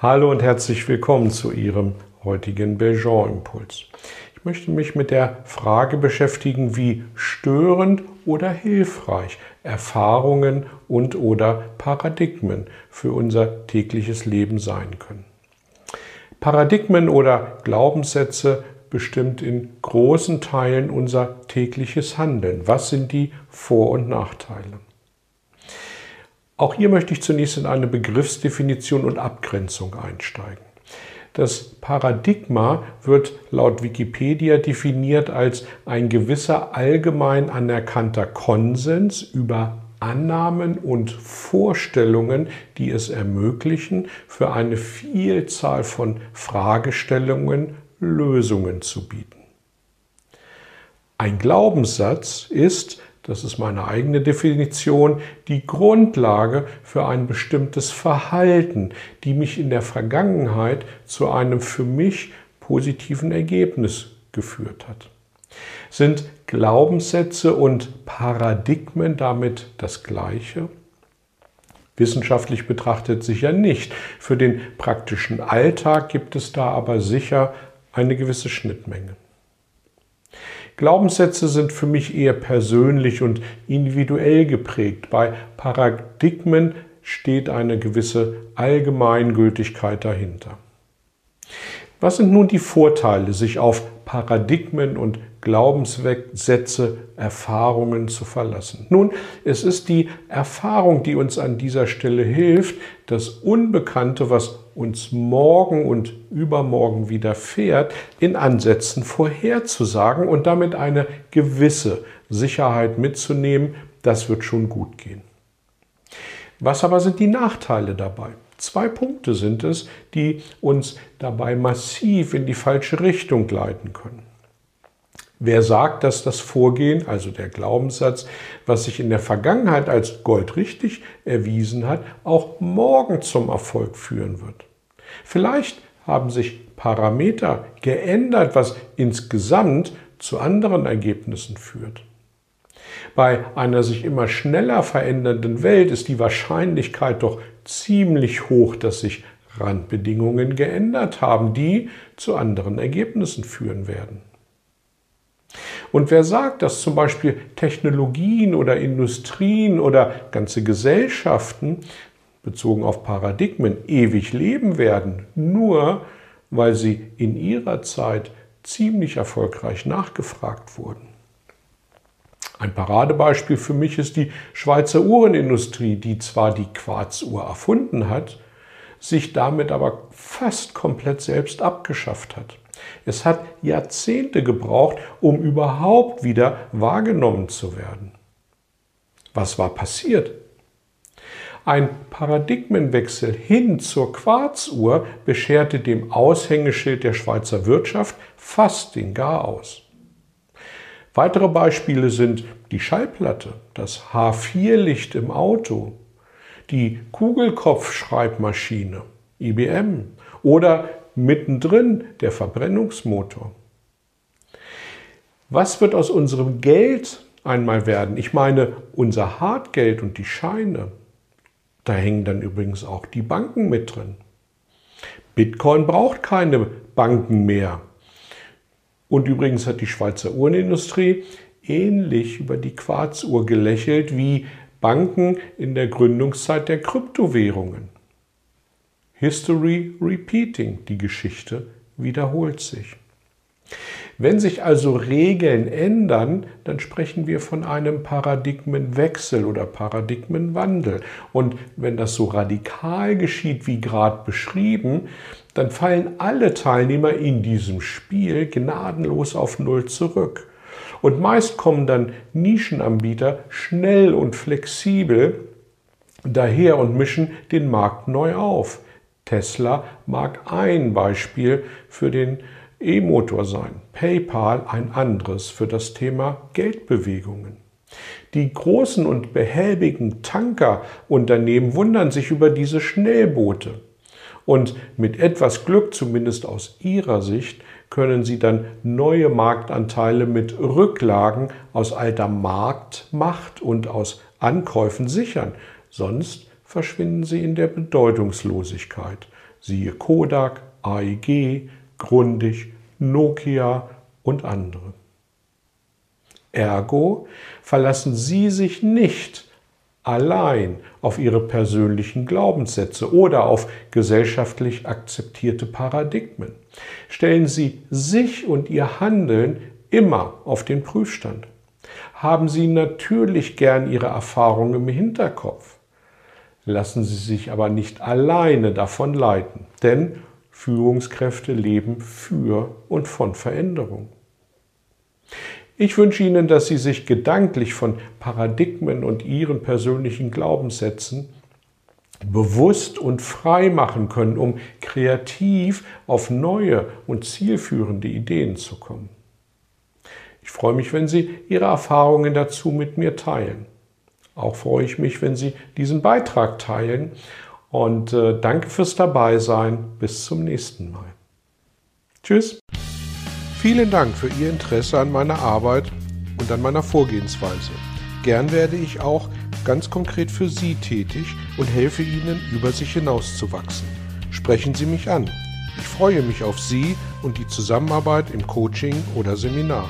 Hallo und herzlich willkommen zu Ihrem heutigen Belgian-Impuls. Ich möchte mich mit der Frage beschäftigen, wie störend oder hilfreich Erfahrungen und oder Paradigmen für unser tägliches Leben sein können. Paradigmen oder Glaubenssätze bestimmt in großen Teilen unser tägliches Handeln. Was sind die Vor- und Nachteile? Auch hier möchte ich zunächst in eine Begriffsdefinition und Abgrenzung einsteigen. Das Paradigma wird laut Wikipedia definiert als ein gewisser allgemein anerkannter Konsens über Annahmen und Vorstellungen, die es ermöglichen, für eine Vielzahl von Fragestellungen Lösungen zu bieten. Ein Glaubenssatz ist das ist meine eigene Definition, die Grundlage für ein bestimmtes Verhalten, die mich in der Vergangenheit zu einem für mich positiven Ergebnis geführt hat. Sind Glaubenssätze und Paradigmen damit das gleiche? Wissenschaftlich betrachtet sicher nicht. Für den praktischen Alltag gibt es da aber sicher eine gewisse Schnittmenge. Glaubenssätze sind für mich eher persönlich und individuell geprägt. Bei Paradigmen steht eine gewisse Allgemeingültigkeit dahinter. Was sind nun die Vorteile, sich auf Paradigmen und Glaubenssätze, Erfahrungen zu verlassen? Nun, es ist die Erfahrung, die uns an dieser Stelle hilft, das Unbekannte, was uns morgen und übermorgen widerfährt, in Ansätzen vorherzusagen und damit eine gewisse Sicherheit mitzunehmen, das wird schon gut gehen. Was aber sind die Nachteile dabei? Zwei Punkte sind es, die uns dabei massiv in die falsche Richtung leiten können. Wer sagt, dass das Vorgehen, also der Glaubenssatz, was sich in der Vergangenheit als goldrichtig erwiesen hat, auch morgen zum Erfolg führen wird? Vielleicht haben sich Parameter geändert, was insgesamt zu anderen Ergebnissen führt. Bei einer sich immer schneller verändernden Welt ist die Wahrscheinlichkeit doch ziemlich hoch, dass sich Randbedingungen geändert haben, die zu anderen Ergebnissen führen werden. Und wer sagt, dass zum Beispiel Technologien oder Industrien oder ganze Gesellschaften bezogen auf Paradigmen ewig leben werden, nur weil sie in ihrer Zeit ziemlich erfolgreich nachgefragt wurden. Ein Paradebeispiel für mich ist die Schweizer Uhrenindustrie, die zwar die Quarzuhr erfunden hat, sich damit aber fast komplett selbst abgeschafft hat. Es hat Jahrzehnte gebraucht, um überhaupt wieder wahrgenommen zu werden. Was war passiert? Ein Paradigmenwechsel hin zur Quarzuhr bescherte dem Aushängeschild der Schweizer Wirtschaft fast den Garaus. Weitere Beispiele sind die Schallplatte, das H4-Licht im Auto, die Kugelkopfschreibmaschine, IBM oder mittendrin der Verbrennungsmotor. Was wird aus unserem Geld einmal werden? Ich meine unser Hartgeld und die Scheine. Da hängen dann übrigens auch die Banken mit drin. Bitcoin braucht keine Banken mehr. Und übrigens hat die Schweizer Uhrenindustrie ähnlich über die Quarzuhr gelächelt wie Banken in der Gründungszeit der Kryptowährungen. History repeating, die Geschichte wiederholt sich. Wenn sich also Regeln ändern, dann sprechen wir von einem Paradigmenwechsel oder Paradigmenwandel. Und wenn das so radikal geschieht, wie gerade beschrieben, dann fallen alle Teilnehmer in diesem Spiel gnadenlos auf Null zurück. Und meist kommen dann Nischenanbieter schnell und flexibel daher und mischen den Markt neu auf. Tesla mag ein Beispiel für den E-Motor sein, PayPal ein anderes für das Thema Geldbewegungen. Die großen und behäbigen Tankerunternehmen wundern sich über diese Schnellboote. Und mit etwas Glück, zumindest aus ihrer Sicht, können sie dann neue Marktanteile mit Rücklagen aus alter Marktmacht und aus Ankäufen sichern. Sonst verschwinden sie in der Bedeutungslosigkeit. Siehe Kodak, AEG, Grundig, Nokia und andere. Ergo verlassen Sie sich nicht allein auf Ihre persönlichen Glaubenssätze oder auf gesellschaftlich akzeptierte Paradigmen. Stellen Sie sich und Ihr Handeln immer auf den Prüfstand. Haben Sie natürlich gern Ihre Erfahrungen im Hinterkopf. Lassen Sie sich aber nicht alleine davon leiten, denn Führungskräfte leben für und von Veränderung. Ich wünsche Ihnen, dass Sie sich gedanklich von Paradigmen und Ihren persönlichen Glaubenssätzen bewusst und frei machen können, um kreativ auf neue und zielführende Ideen zu kommen. Ich freue mich, wenn Sie Ihre Erfahrungen dazu mit mir teilen. Auch freue ich mich, wenn Sie diesen Beitrag teilen. Und äh, danke fürs Dabeisein. Bis zum nächsten Mal. Tschüss. Vielen Dank für Ihr Interesse an meiner Arbeit und an meiner Vorgehensweise. Gern werde ich auch ganz konkret für Sie tätig und helfe Ihnen, über sich hinauszuwachsen. Sprechen Sie mich an. Ich freue mich auf Sie und die Zusammenarbeit im Coaching oder Seminar.